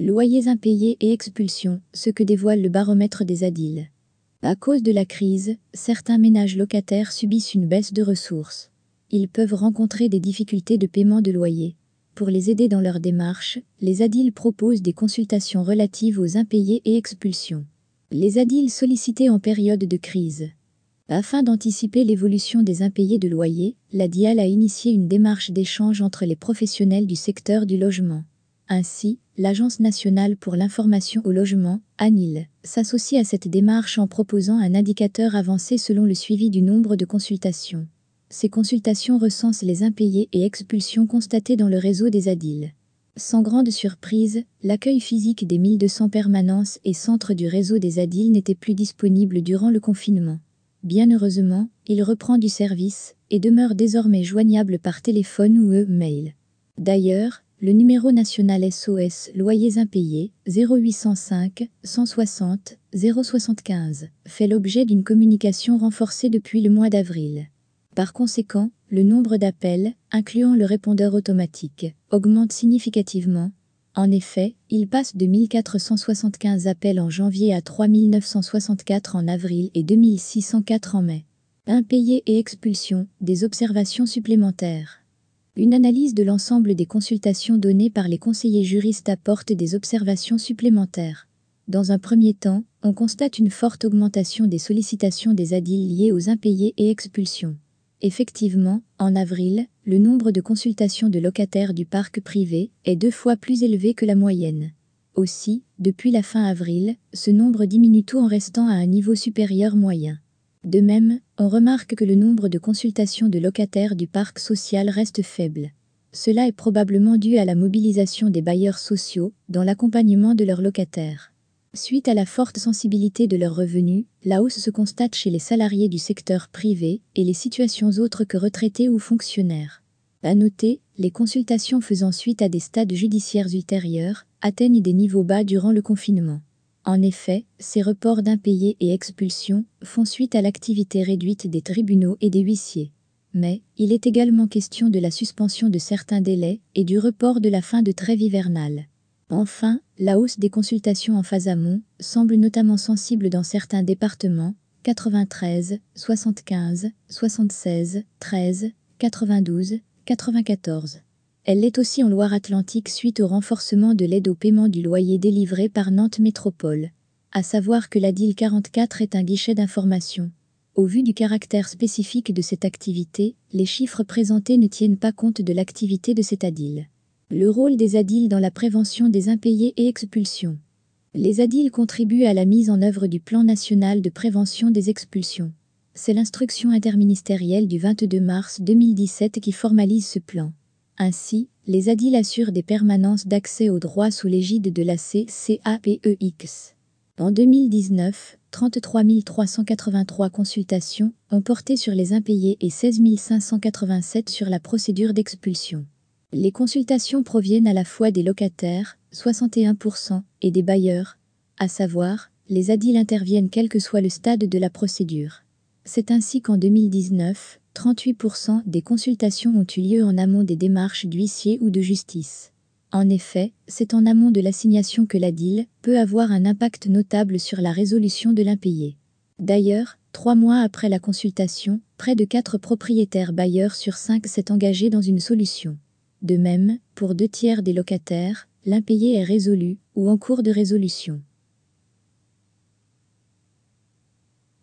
Loyers impayés et expulsions, ce que dévoile le baromètre des ADIL. À cause de la crise, certains ménages locataires subissent une baisse de ressources. Ils peuvent rencontrer des difficultés de paiement de loyer. Pour les aider dans leur démarche, les ADIL proposent des consultations relatives aux impayés et expulsions. Les ADIL sollicités en période de crise. Afin d'anticiper l'évolution des impayés de loyer, la DIAL a initié une démarche d'échange entre les professionnels du secteur du logement. Ainsi, l'Agence nationale pour l'information au logement, ANIL, s'associe à cette démarche en proposant un indicateur avancé selon le suivi du nombre de consultations. Ces consultations recensent les impayés et expulsions constatées dans le réseau des ADIL. Sans grande surprise, l'accueil physique des 1200 permanences et centres du réseau des ADIL n'était plus disponible durant le confinement. Bien heureusement, il reprend du service et demeure désormais joignable par téléphone ou e-mail. D'ailleurs, le numéro national SOS Loyers impayés 0805 160 075 fait l'objet d'une communication renforcée depuis le mois d'avril. Par conséquent, le nombre d'appels, incluant le répondeur automatique, augmente significativement en effet, il passe de 1475 appels en janvier à 3964 en avril et 2604 en mai. Impayés et expulsions, des observations supplémentaires. Une analyse de l'ensemble des consultations données par les conseillers juristes apporte des observations supplémentaires. Dans un premier temps, on constate une forte augmentation des sollicitations des ADIL liées aux impayés et expulsions. Effectivement, en avril, le nombre de consultations de locataires du parc privé est deux fois plus élevé que la moyenne. Aussi, depuis la fin avril, ce nombre diminue tout en restant à un niveau supérieur moyen. De même, on remarque que le nombre de consultations de locataires du parc social reste faible. Cela est probablement dû à la mobilisation des bailleurs sociaux dans l'accompagnement de leurs locataires. Suite à la forte sensibilité de leurs revenus, la hausse se constate chez les salariés du secteur privé et les situations autres que retraités ou fonctionnaires. À noter, les consultations faisant suite à des stades judiciaires ultérieurs atteignent des niveaux bas durant le confinement. En effet, ces reports d'impayés et expulsions font suite à l'activité réduite des tribunaux et des huissiers. Mais, il est également question de la suspension de certains délais et du report de la fin de trêve hivernale. Enfin, la hausse des consultations en phase amont semble notamment sensible dans certains départements 93, 75, 76, 13, 92, 94. Elle l'est aussi en Loire-Atlantique suite au renforcement de l'aide au paiement du loyer délivré par Nantes Métropole. À savoir que la DIL 44 est un guichet d'information. Au vu du caractère spécifique de cette activité, les chiffres présentés ne tiennent pas compte de l'activité de cette ADIL. Le rôle des ADIL dans la prévention des impayés et expulsions. Les ADIL contribuent à la mise en œuvre du Plan national de prévention des expulsions. C'est l'instruction interministérielle du 22 mars 2017 qui formalise ce plan. Ainsi, les ADIL assurent des permanences d'accès aux droits sous l'égide de la CCAPEX. En 2019, 33 383 consultations ont porté sur les impayés et 16 587 sur la procédure d'expulsion. Les consultations proviennent à la fois des locataires, 61%, et des bailleurs, à savoir, les ADIL interviennent quel que soit le stade de la procédure. C'est ainsi qu'en 2019, 38% des consultations ont eu lieu en amont des démarches d'huissier ou de justice. En effet, c'est en amont de l'assignation que l'ADIL peut avoir un impact notable sur la résolution de l'impayé. D'ailleurs, trois mois après la consultation, près de 4 propriétaires bailleurs sur 5 s'est engagé dans une solution. De même, pour deux tiers des locataires, l'impayé est résolu ou en cours de résolution.